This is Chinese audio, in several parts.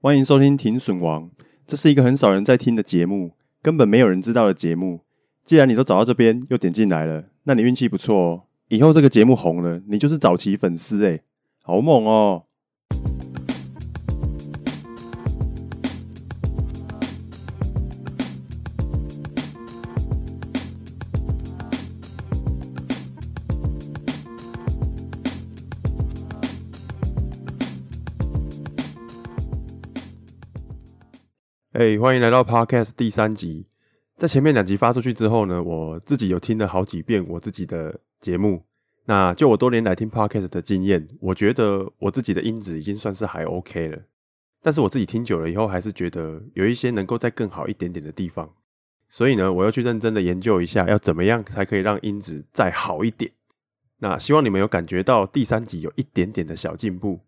欢迎收听《停损王》，这是一个很少人在听的节目，根本没有人知道的节目。既然你都找到这边又点进来了，那你运气不错哦。以后这个节目红了，你就是早期粉丝诶，好猛哦！哎欢迎来到 Podcast 第三集。在前面两集发出去之后呢，我自己有听了好几遍我自己的节目。那就我多年来听 Podcast 的经验，我觉得我自己的音质已经算是还 OK 了。但是我自己听久了以后，还是觉得有一些能够再更好一点点的地方。所以呢，我要去认真的研究一下，要怎么样才可以让音质再好一点。那希望你们有感觉到第三集有一点点的小进步。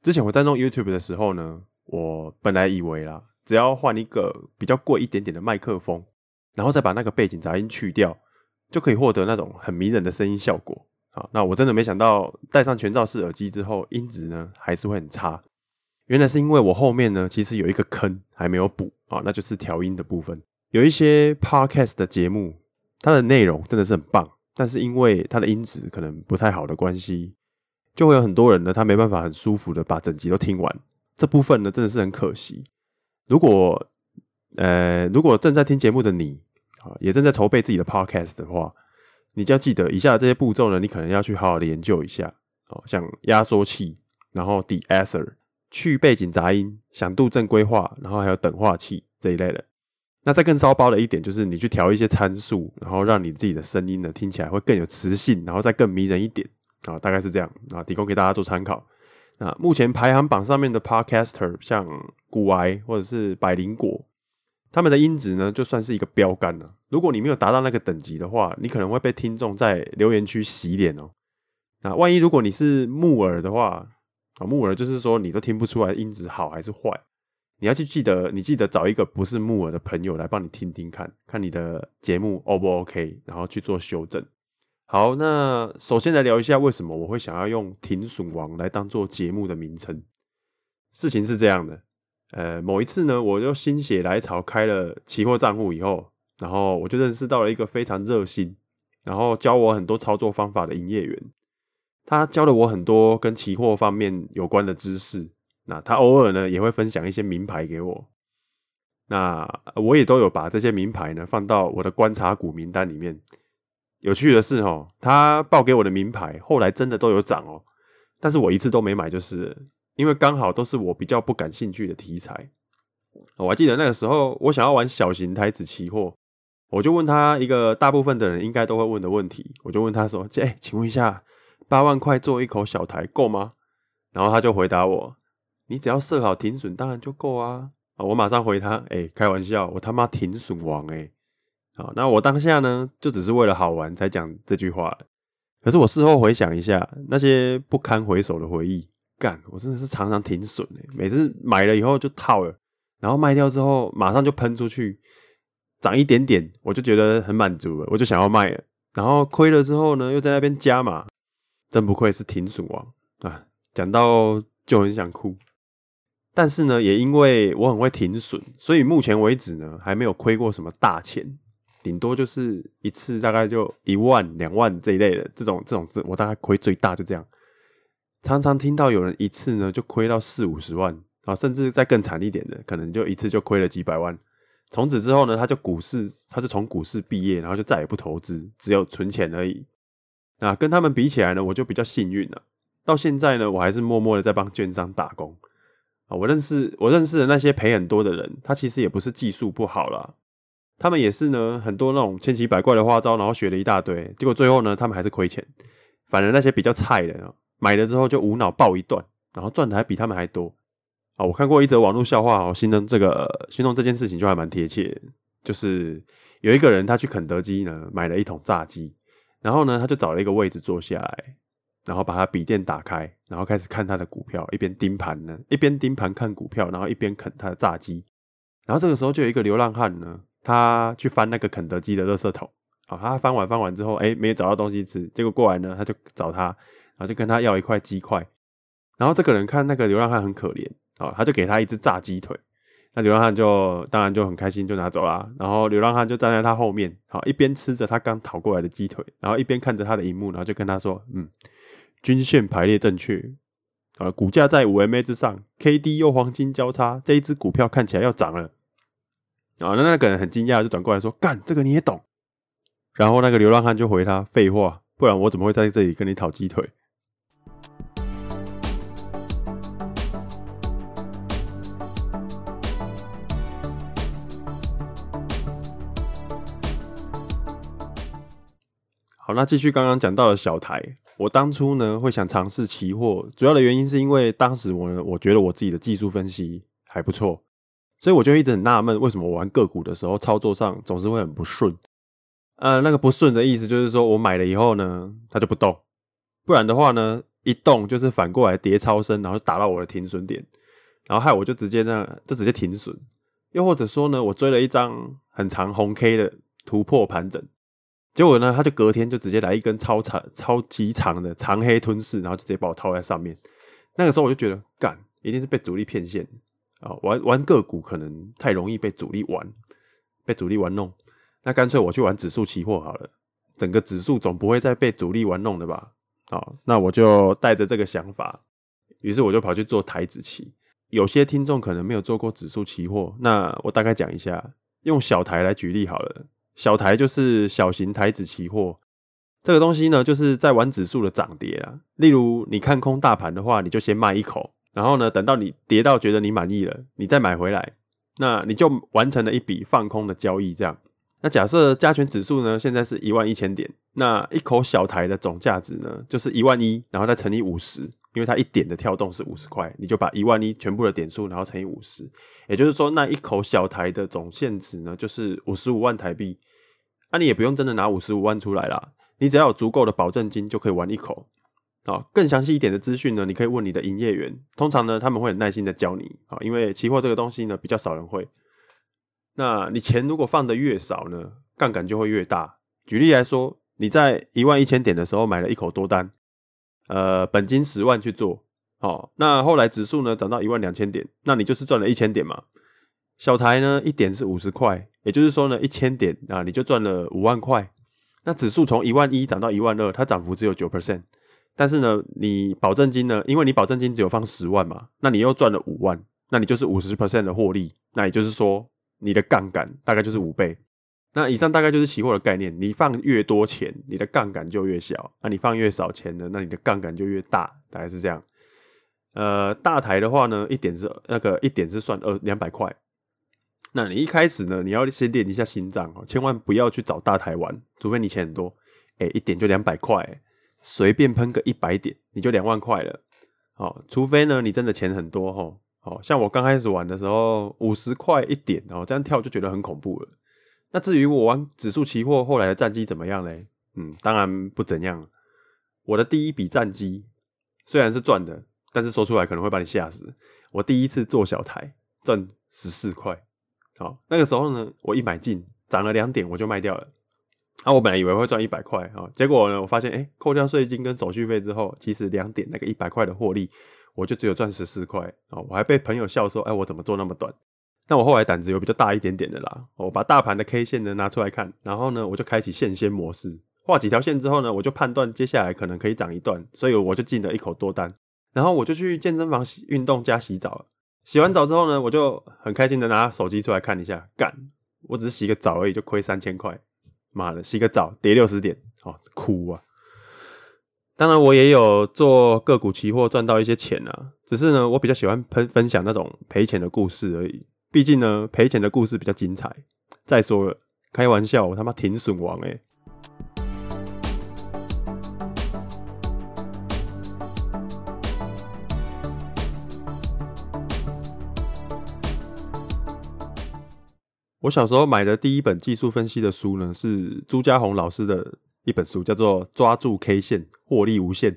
之前我在弄 YouTube 的时候呢，我本来以为啦。只要换一个比较贵一点点的麦克风，然后再把那个背景杂音去掉，就可以获得那种很迷人的声音效果。好，那我真的没想到戴上全罩式耳机之后，音质呢还是会很差。原来是因为我后面呢其实有一个坑还没有补啊，那就是调音的部分。有一些 podcast 的节目，它的内容真的是很棒，但是因为它的音质可能不太好的关系，就会有很多人呢他没办法很舒服的把整集都听完。这部分呢真的是很可惜。如果，呃，如果正在听节目的你，啊，也正在筹备自己的 podcast 的话，你就要记得以下这些步骤呢，你可能要去好好的研究一下，哦，像压缩器，然后 de-esser 去背景杂音，响度正规化，然后还有等化器这一类的。那再更骚包的一点就是，你去调一些参数，然后让你自己的声音呢听起来会更有磁性，然后再更迷人一点，啊，大概是这样，啊，提供给大家做参考。那目前排行榜上面的 Podcaster，像古癌或者是百灵果，他们的音质呢，就算是一个标杆了。如果你没有达到那个等级的话，你可能会被听众在留言区洗脸哦。那万一如果你是木耳的话，啊，木耳就是说你都听不出来音质好还是坏，你要去记得，你记得找一个不是木耳的朋友来帮你听听看，看你的节目 O 不 OK，然后去做修正。好，那首先来聊一下为什么我会想要用“停损王”来当做节目的名称。事情是这样的，呃，某一次呢，我就心血来潮开了期货账户以后，然后我就认识到了一个非常热心，然后教我很多操作方法的营业员。他教了我很多跟期货方面有关的知识。那他偶尔呢也会分享一些名牌给我。那我也都有把这些名牌呢放到我的观察股名单里面。有趣的是哦，他报给我的名牌后来真的都有涨哦，但是我一次都没买，就是因为刚好都是我比较不感兴趣的题材。我还记得那个时候，我想要玩小型台子期货，我就问他一个大部分的人应该都会问的问题，我就问他说：“哎，请问一下，八万块做一口小台够吗？”然后他就回答我：“你只要设好停损，当然就够啊。”我马上回他：“哎，开玩笑，我他妈停损王哎。”好，那我当下呢，就只是为了好玩才讲这句话。可是我事后回想一下，那些不堪回首的回忆，干，我真的是常常停损诶。每次买了以后就套了，然后卖掉之后马上就喷出去，涨一点点，我就觉得很满足了，我就想要卖了。然后亏了之后呢，又在那边加码，真不愧是停损王啊！讲到就很想哭。但是呢，也因为我很会停损，所以目前为止呢，还没有亏过什么大钱。顶多就是一次大概就一万两万这一类的这种这种，我大概亏最大就这样。常常听到有人一次呢就亏到四五十万啊，甚至再更惨一点的，可能就一次就亏了几百万。从此之后呢，他就股市，他就从股市毕业，然后就再也不投资，只有存钱而已。那跟他们比起来呢，我就比较幸运了。到现在呢，我还是默默的在帮券商打工啊。我认识我认识的那些赔很多的人，他其实也不是技术不好啦。他们也是呢，很多那种千奇百怪的花招，然后学了一大堆，结果最后呢，他们还是亏钱。反而那些比较菜的，买了之后就无脑爆一段，然后赚的还比他们还多。啊，我看过一则网络笑话哦，形容这个形容这件事情就还蛮贴切。就是有一个人他去肯德基呢，买了一桶炸鸡，然后呢，他就找了一个位置坐下来，然后把他笔电打开，然后开始看他的股票，一边盯盘呢，一边盯盘看股票，然后一边啃他的炸鸡。然后这个时候就有一个流浪汉呢。他去翻那个肯德基的垃圾桶，好，他翻完翻完之后，哎，没有找到东西吃，结果过来呢，他就找他，然后就跟他要一块鸡块。然后这个人看那个流浪汉很可怜，好，他就给他一只炸鸡腿。那流浪汉就当然就很开心，就拿走了。然后流浪汉就站在他后面，好，一边吃着他刚讨过来的鸡腿，然后一边看着他的荧幕，然后就跟他说：“嗯，均线排列正确，啊，股价在五 MA 之上，K D 又黄金交叉，这一只股票看起来要涨了。”啊，那那个人很惊讶，就转过来说：“干，这个你也懂？”然后那个流浪汉就回他：“废话，不然我怎么会在这里跟你讨鸡腿？”好，那继续刚刚讲到的小台，我当初呢会想尝试期货，主要的原因是因为当时我呢，我觉得我自己的技术分析还不错，所以我就一直很纳闷，为什么我玩个股的时候操作上总是会很不顺。呃，那个不顺的意思就是说我买了以后呢，它就不动，不然的话呢，一动就是反过来跌超深，然后打到我的停损点，然后害我就直接那就直接停损，又或者说呢，我追了一张很长红 K 的突破盘整。结果呢，他就隔天就直接来一根超长、超级长的长黑吞噬，然后就直接把我套在上面。那个时候我就觉得，干，一定是被主力骗线啊！玩玩个股可能太容易被主力玩，被主力玩弄。那干脆我去玩指数期货好了，整个指数总不会再被主力玩弄的吧？好，那我就带着这个想法，于是我就跑去做台指期。有些听众可能没有做过指数期货，那我大概讲一下，用小台来举例好了。小台就是小型台指期货，这个东西呢，就是在玩指数的涨跌啊。例如，你看空大盘的话，你就先卖一口，然后呢，等到你跌到觉得你满意了，你再买回来，那你就完成了一笔放空的交易。这样，那假设加权指数呢，现在是一万一千点，那一口小台的总价值呢，就是一万一，然后再乘以五十。因为它一点的跳动是五十块，你就把一万一全部的点数，然后乘以五十，也就是说，那一口小台的总现值呢，就是五十五万台币。那、你也不用真的拿五十五万出来啦，你只要有足够的保证金就可以玩一口。好，更详细一点的资讯呢，你可以问你的营业员，通常呢他们会很耐心的教你。好，因为期货这个东西呢比较少人会。那你钱如果放的越少呢，杠杆就会越大。举例来说，你在一万一千点的时候买了一口多单。呃，本金十万去做，好，那后来指数呢涨到一万两千点，那你就是赚了一千点嘛。小台呢一点是五十块，也就是说呢一千点啊你就赚了五万块。那指数从一万一涨到一万二，它涨幅只有九 percent，但是呢你保证金呢，因为你保证金只有放十万嘛，那你又赚了五万，那你就是五十 percent 的获利，那也就是说你的杠杆大概就是五倍。那以上大概就是期货的概念，你放越多钱，你的杠杆就越小；那你放越少钱呢，那你的杠杆就越大，大概是这样。呃，大台的话呢，一点是那个一点是算二两百块。那你一开始呢，你要先练一下心脏哦，千万不要去找大台玩，除非你钱很多。哎、一点就两百块，随便喷个一百点，你就两万块了。好，除非呢你真的钱很多哈。好像我刚开始玩的时候，五十块一点哦，这样跳就觉得很恐怖了。那至于我玩指数期货后来的战绩怎么样嘞？嗯，当然不怎样。我的第一笔战绩虽然是赚的，但是说出来可能会把你吓死。我第一次做小台赚十四块，好，那个时候呢，我一买进涨了两点我就卖掉了。啊，我本来以为会赚一百块啊，结果呢，我发现哎、扣掉税金跟手续费之后，其实两点那个一百块的获利，我就只有赚十四块啊。我还被朋友笑说，哎，我怎么做那么短？那我后来胆子有比较大一点点的啦，我把大盘的 K 线呢拿出来看，然后呢我就开启线先模式，画几条线之后呢，我就判断接下来可能可以涨一段，所以我就进了一口多单，然后我就去健身房洗运动加洗澡了，洗完澡之后呢，我就很开心的拿手机出来看一下，干，我只是洗个澡而已就亏三千块，妈的，洗个澡跌六十点，哦，哭啊！当然我也有做个股期货赚到一些钱啊，只是呢我比较喜欢分分享那种赔钱的故事而已。毕竟呢，赔钱的故事比较精彩。再说了，开玩笑，我他妈停损王诶。我小时候买的第一本技术分析的书呢，是朱家红老师的一本书，叫做《抓住 K 线，获利无限》。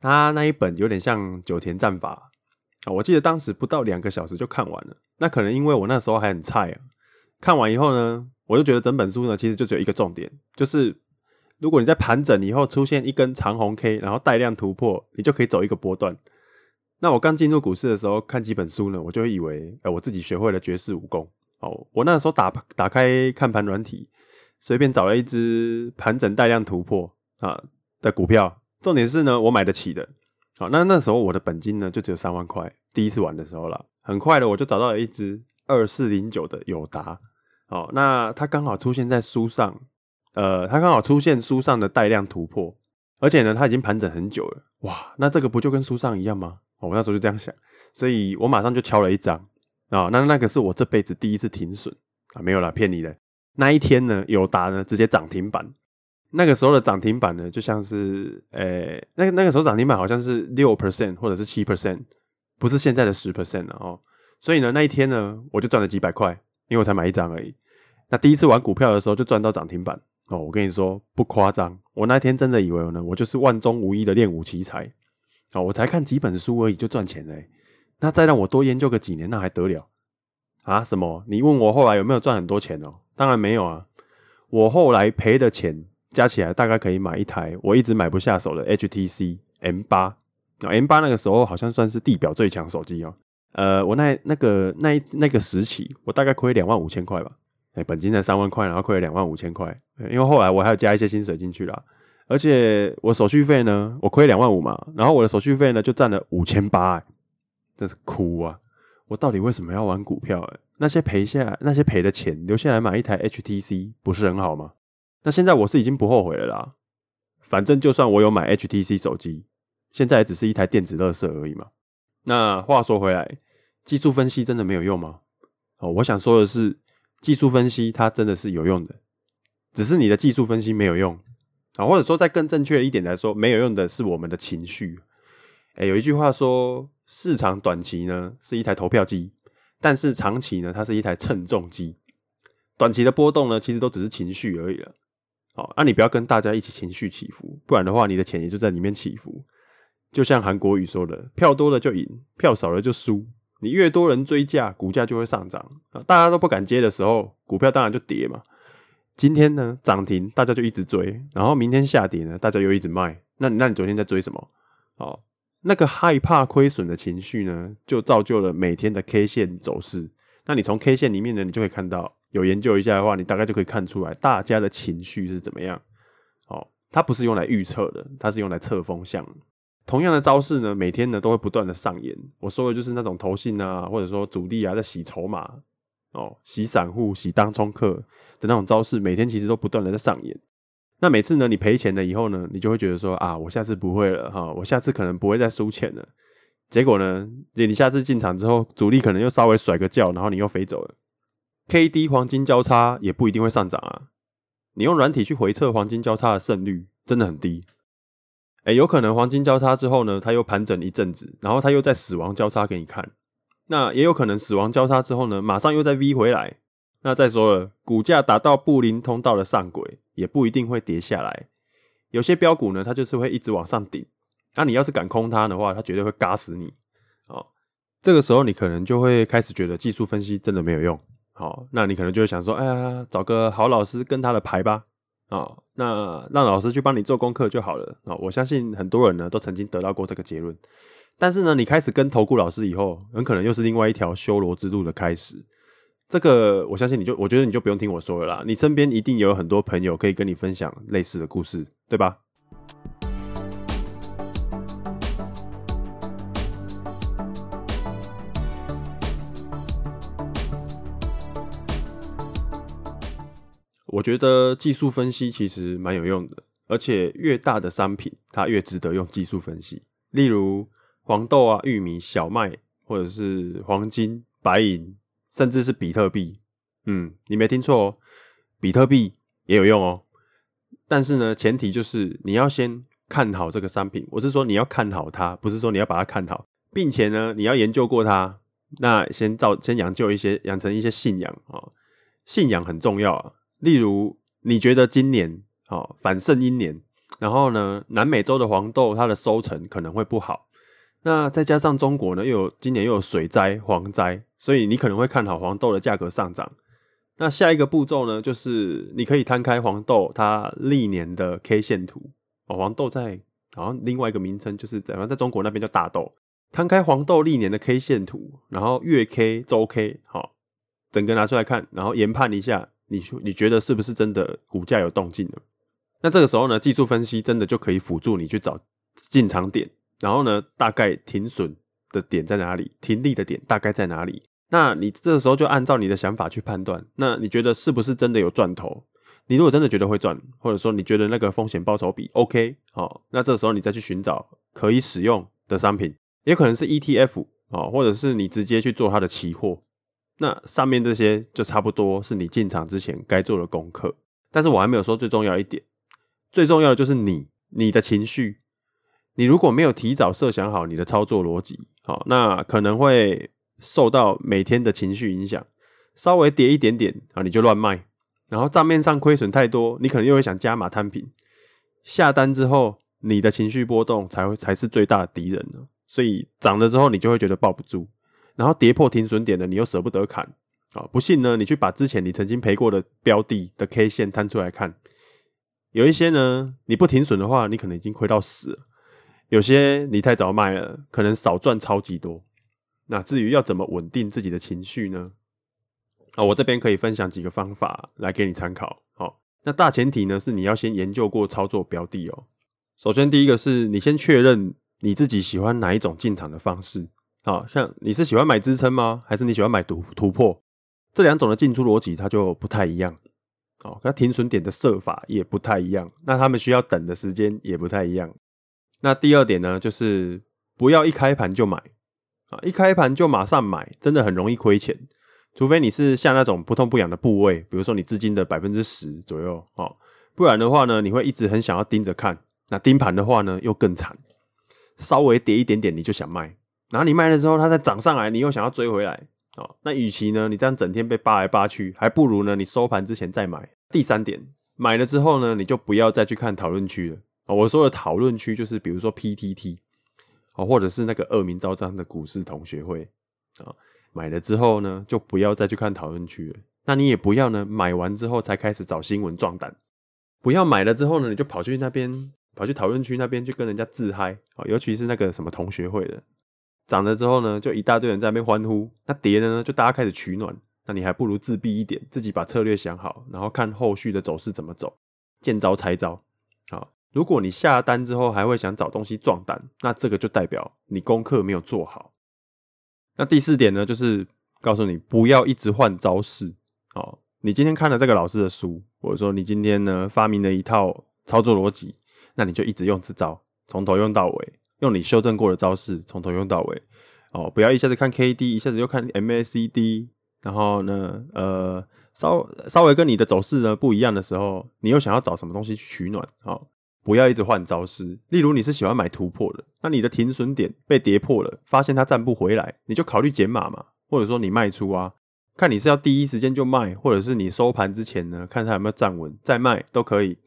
他那一本有点像九田战法。啊，我记得当时不到两个小时就看完了。那可能因为我那时候还很菜啊。看完以后呢，我就觉得整本书呢，其实就只有一个重点，就是如果你在盘整以后出现一根长红 K，然后带量突破，你就可以走一个波段。那我刚进入股市的时候看几本书呢，我就以为，哎，我自己学会了绝世武功。哦，我那时候打打开看盘软体，随便找了一只盘整带量突破啊的股票。重点是呢，我买得起的。好，那那时候我的本金呢就只有三万块，第一次玩的时候啦，很快的我就找到了一只二四零九的友达。哦，那它刚好出现在书上，呃，它刚好出现书上的带量突破，而且呢，它已经盘整很久了。哇，那这个不就跟书上一样吗？哦，我那时候就这样想，所以我马上就敲了一张啊。那那个是我这辈子第一次停损啊，没有啦，骗你的。那一天呢，友达呢直接涨停板。那个时候的涨停板呢，就像是，诶、欸，那那个时候涨停板好像是六 percent 或者是七 percent，不是现在的十 percent 哦。所以呢，那一天呢，我就赚了几百块，因为我才买一张而已。那第一次玩股票的时候就赚到涨停板哦，我跟你说不夸张，我那天真的以为呢，我就是万中无一的练武奇才。哦，我才看几本书而已就赚钱了。那再让我多研究个几年，那还得了啊？什么？你问我后来有没有赚很多钱哦？当然没有啊。我后来赔的钱加起来大概可以买一台我一直买不下手的 HTC M8。M8 那个时候好像算是地表最强手机哦。呃，我那那个那那个时期，我大概亏两万五千块吧。哎，本金才三万块，然后亏了两万五千块。因为后来我还要加一些薪水进去啦。而且我手续费呢，我亏两万五嘛，然后我的手续费呢就占了五千八，真是哭啊！我到底为什么要玩股票？那些赔下那些赔的钱留下来买一台 HTC 不是很好吗？那现在我是已经不后悔了啦。反正就算我有买 HTC 手机，现在也只是一台电子垃圾而已嘛。那话说回来，技术分析真的没有用吗？哦，我想说的是，技术分析它真的是有用的，只是你的技术分析没有用。啊，或者说再更正确一点来说，没有用的是我们的情绪。诶，有一句话说，市场短期呢是一台投票机，但是长期呢它是一台称重机。短期的波动呢，其实都只是情绪而已了。好，那你不要跟大家一起情绪起伏，不然的话，你的钱也就在里面起伏。就像韩国语说的，票多了就赢，票少了就输。你越多人追价，股价就会上涨。大家都不敢接的时候，股票当然就跌嘛。今天呢涨停，大家就一直追，然后明天下跌呢，大家又一直卖。那你那你昨天在追什么？哦，那个害怕亏损的情绪呢，就造就了每天的 K 线走势。那你从 K 线里面呢，你就可以看到，有研究一下的话，你大概就可以看出来大家的情绪是怎么样。哦，它不是用来预测的，它是用来测风向。同样的招式呢，每天呢都会不断的上演。我说的就是那种投信啊，或者说主力啊，在洗筹码。哦，洗散户、洗当冲客的那种招式，每天其实都不断的在上演。那每次呢，你赔钱了以后呢，你就会觉得说啊，我下次不会了哈，我下次可能不会再输钱了。结果呢，你下次进场之后，主力可能又稍微甩个轿，然后你又飞走了。K D 黄金交叉也不一定会上涨啊。你用软体去回测黄金交叉的胜率真的很低。诶，有可能黄金交叉之后呢，它又盘整一阵子，然后它又在死亡交叉给你看。那也有可能死亡交叉之后呢，马上又再 V 回来。那再说了，股价达到布林通道的上轨，也不一定会跌下来。有些标股呢，它就是会一直往上顶。那你要是敢空它的话，它绝对会嘎死你。哦，这个时候你可能就会开始觉得技术分析真的没有用。好，那你可能就会想说，哎呀，找个好老师跟他的牌吧。哦，那让老师去帮你做功课就好了。哦，我相信很多人呢都曾经得到过这个结论。但是呢，你开始跟投顾老师以后，很可能又是另外一条修罗之路的开始。这个我相信你就，我觉得你就不用听我说了啦。你身边一定有很多朋友可以跟你分享类似的故事，对吧？我觉得技术分析其实蛮有用的，而且越大的商品，它越值得用技术分析。例如，黄豆啊、玉米、小麦，或者是黄金、白银，甚至是比特币。嗯，你没听错哦，比特币也有用哦。但是呢，前提就是你要先看好这个商品。我是说你要看好它，不是说你要把它看好，并且呢，你要研究过它。那先造，先养就一些，养成一些信仰啊、哦。信仰很重要啊。例如，你觉得今年哦反圣婴年，然后呢，南美洲的黄豆它的收成可能会不好。那再加上中国呢，又有今年又有水灾、蝗灾，所以你可能会看好黄豆的价格上涨。那下一个步骤呢，就是你可以摊开黄豆它历年的 K 线图哦。黄豆在好像另外一个名称就是怎样，在中国那边叫大豆，摊开黄豆历年的 K 线图，然后月 K、周 K，好，整个拿出来看，然后研判一下，你说你觉得是不是真的股价有动静了？那这个时候呢，技术分析真的就可以辅助你去找进场点，然后呢，大概停损的点在哪里，停利的点大概在哪里？那你这时候就按照你的想法去判断，那你觉得是不是真的有赚头？你如果真的觉得会赚，或者说你觉得那个风险报酬比 OK，好，那这时候你再去寻找可以使用的商品，也可能是 ETF 啊，或者是你直接去做它的期货。那上面这些就差不多是你进场之前该做的功课。但是我还没有说最重要一点，最重要的就是你你的情绪，你如果没有提早设想好你的操作逻辑，好，那可能会受到每天的情绪影响，稍微跌一点点啊，你就乱卖。然后账面上亏损太多，你可能又会想加码摊平。下单之后，你的情绪波动才会才是最大的敌人呢。所以涨了之后，你就会觉得抱不住。然后跌破停损点了，你又舍不得砍啊！不信呢，你去把之前你曾经赔过的标的的 K 线摊出来看，有一些呢，你不停损的话，你可能已经亏到死了；有些你太早卖了，可能少赚超级多。那至于要怎么稳定自己的情绪呢？啊，我这边可以分享几个方法来给你参考。好，那大前提呢是你要先研究过操作标的哦。首先，第一个是你先确认你自己喜欢哪一种进场的方式。好，像你是喜欢买支撑吗？还是你喜欢买突突破？这两种的进出逻辑它就不太一样。哦，那停损点的设法也不太一样。那他们需要等的时间也不太一样。那第二点呢，就是不要一开盘就买。啊，一开盘就马上买，真的很容易亏钱。除非你是像那种不痛不痒的部位，比如说你资金的百分之十左右，哦，不然的话呢，你会一直很想要盯着看。那盯盘的话呢，又更惨，稍微跌一点点你就想卖，然后你卖了之后，它再涨上来，你又想要追回来，哦，那与其呢，你这样整天被扒来扒去，还不如呢，你收盘之前再买。第三点，买了之后呢，你就不要再去看讨论区了。啊，我说的讨论区就是比如说 PTT，啊，或者是那个恶名昭彰的股市同学会，啊。买了之后呢，就不要再去看讨论区了。那你也不要呢，买完之后才开始找新闻壮胆。不要买了之后呢，你就跑去那边，跑去讨论区那边去跟人家自嗨。啊尤其是那个什么同学会的，涨了之后呢，就一大堆人在那边欢呼。那跌了呢，就大家开始取暖。那你还不如自闭一点，自己把策略想好，然后看后续的走势怎么走，见招拆招。好，如果你下单之后还会想找东西壮胆，那这个就代表你功课没有做好。那第四点呢，就是告诉你不要一直换招式。哦，你今天看了这个老师的书，或者说你今天呢发明了一套操作逻辑，那你就一直用这招，从头用到尾，用你修正过的招式，从头用到尾。哦，不要一下子看 KD，一下子又看 MACD，然后呢，呃，稍稍微跟你的走势呢不一样的时候，你又想要找什么东西去取暖？哦。不要一直换招式。例如，你是喜欢买突破的，那你的停损点被跌破了，发现它站不回来，你就考虑减码嘛，或者说你卖出啊，看你是要第一时间就卖，或者是你收盘之前呢，看它有没有站稳再卖都可以。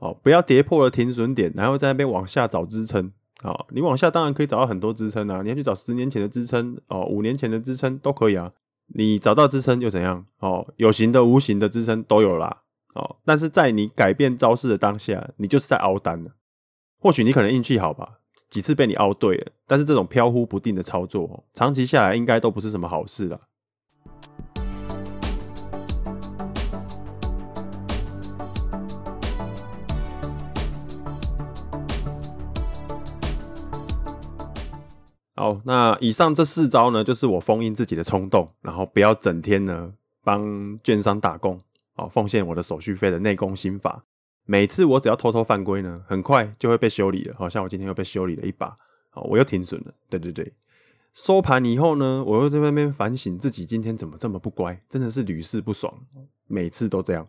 哦，不要跌破了停损点，然后在那边往下找支撑。哦，你往下当然可以找到很多支撑啊，你要去找十年前的支撑，哦，五年前的支撑都可以啊。你找到支撑又怎样？哦，有形的、无形的支撑都有啦。哦，但是在你改变招式的当下，你就是在凹单了。或许你可能运气好吧，几次被你凹对了，但是这种飘忽不定的操作，长期下来应该都不是什么好事了。好，那以上这四招呢，就是我封印自己的冲动，然后不要整天呢帮券商打工。好，奉献我的手续费的内功心法。每次我只要偷偷犯规呢，很快就会被修理了。好像我今天又被修理了一把，好，我又停损了。对对对，收盘以后呢，我又在那边反省自己今天怎么这么不乖，真的是屡试不爽，每次都这样。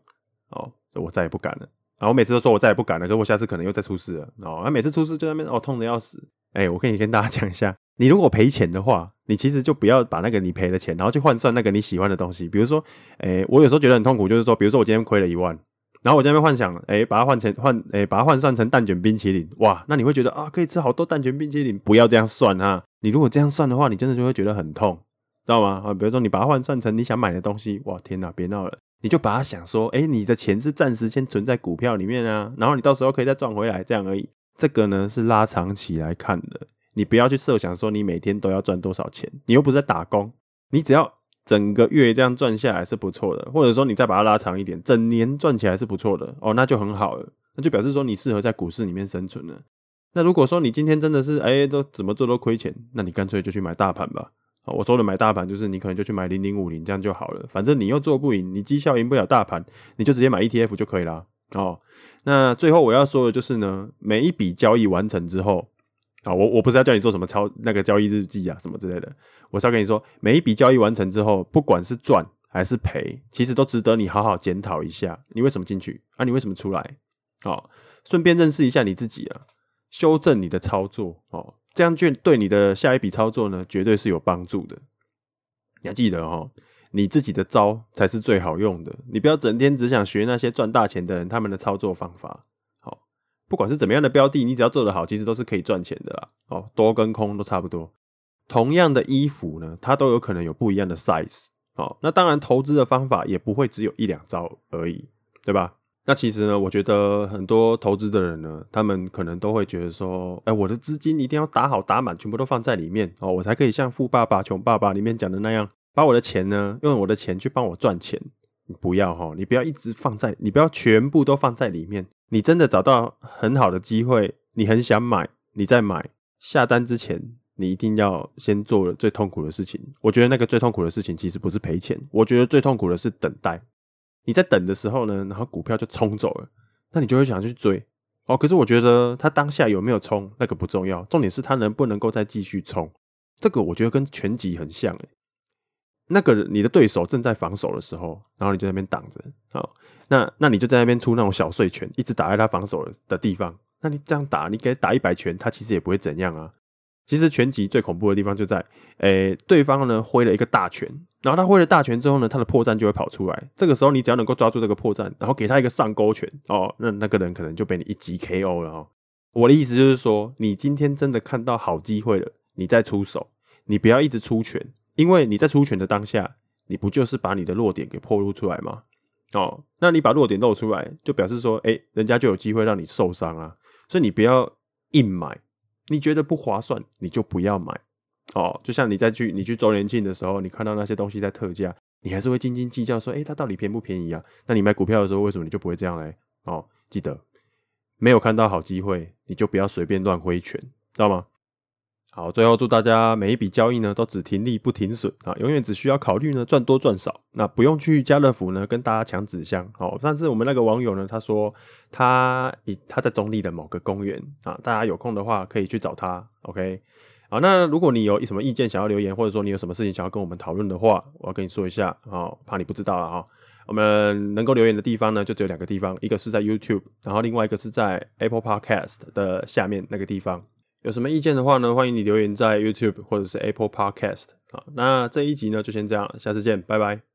哦，我再也不敢了。然后我每次都说我再也不敢了，可是我下次可能又再出事了。哦，那每次出事就在那边哦，痛的要死。哎，我可以跟大家讲一下，你如果赔钱的话，你其实就不要把那个你赔的钱，然后去换算那个你喜欢的东西。比如说，哎，我有时候觉得很痛苦，就是说，比如说我今天亏了一万，然后我在那边幻想，哎，把它换成换，哎，把它换算成蛋卷冰淇淋，哇，那你会觉得啊，可以吃好多蛋卷冰淇淋。不要这样算啊，你如果这样算的话，你真的就会觉得很痛，知道吗？啊，比如说你把它换算成你想买的东西，哇，天哪，别闹了，你就把它想说，哎，你的钱是暂时先存在股票里面啊，然后你到时候可以再赚回来，这样而已。这个呢是拉长期来看的。你不要去设想说你每天都要赚多少钱，你又不是在打工，你只要整个月这样赚下来是不错的，或者说你再把它拉长一点，整年赚起来是不错的哦，那就很好了，那就表示说你适合在股市里面生存了。那如果说你今天真的是哎、都怎么做都亏钱，那你干脆就去买大盘吧。我说的买大盘就是你可能就去买零零五零这样就好了，反正你又做不赢，你绩效赢不了大盘，你就直接买 ETF 就可以了。哦，那最后我要说的就是呢，每一笔交易完成之后。啊，我我不是要叫你做什么抄那个交易日记啊，什么之类的。我是要跟你说，每一笔交易完成之后，不管是赚还是赔，其实都值得你好好检讨一下，你为什么进去啊？你为什么出来？哦，顺便认识一下你自己啊，修正你的操作哦，这样就对你的下一笔操作呢，绝对是有帮助的。你要记得哦，你自己的招才是最好用的，你不要整天只想学那些赚大钱的人他们的操作方法。不管是怎么样的标的，你只要做得好，其实都是可以赚钱的啦。哦，多跟空都差不多。同样的衣服呢，它都有可能有不一样的 size。哦，那当然投资的方法也不会只有一两招而已，对吧？那其实呢，我觉得很多投资的人呢，他们可能都会觉得说，哎，我的资金一定要打好打满，全部都放在里面哦，我才可以像《富爸爸穷爸爸》里面讲的那样，把我的钱呢，用我的钱去帮我赚钱。不要哈，你不要一直放在，你不要全部都放在里面。你真的找到很好的机会，你很想买，你再买。下单之前，你一定要先做最痛苦的事情。我觉得那个最痛苦的事情其实不是赔钱，我觉得最痛苦的是等待。你在等的时候呢，然后股票就冲走了，那你就会想去追哦。可是我觉得它当下有没有冲，那个不重要，重点是它能不能够再继续冲。这个我觉得跟全集很像诶。那个你的对手正在防守的时候，然后你就在那边挡着，好，那那你就在那边出那种小碎拳，一直打在他防守的地方。那你这样打，你给他打一百拳，他其实也不会怎样啊。其实拳击最恐怖的地方就在，诶、对方呢挥了一个大拳，然后他挥了大拳之后呢，他的破绽就会跑出来。这个时候你只要能够抓住这个破绽，然后给他一个上勾拳，哦，那那个人可能就被你一击 KO 了哦。我的意思就是说，你今天真的看到好机会了，你再出手，你不要一直出拳。因为你在出拳的当下，你不就是把你的弱点给暴露出来吗？哦，那你把弱点露出来，就表示说，哎，人家就有机会让你受伤啊。所以你不要硬买，你觉得不划算，你就不要买。哦，就像你在去你去周年庆的时候，你看到那些东西在特价，你还是会斤斤计较说，哎，它到底便不便宜啊？那你买股票的时候，为什么你就不会这样嘞？哦，记得没有看到好机会，你就不要随便乱挥拳，知道吗？好，最后祝大家每一笔交易呢都只停利不停损啊，永远只需要考虑呢赚多赚少，那不用去家乐福呢跟大家抢纸箱。好，上次我们那个网友呢，他说他以他在中坜的某个公园啊，大家有空的话可以去找他。OK，好，那如果你有什么意见想要留言，或者说你有什么事情想要跟我们讨论的话，我要跟你说一下啊，怕你不知道了哈。我们能够留言的地方呢，就只有两个地方，一个是在 YouTube，然后另外一个是在 Apple Podcast 的下面那个地方。有什么意见的话呢，欢迎你留言在 YouTube 或者是 Apple Podcast。啊，那这一集呢就先这样了，下次见，拜拜。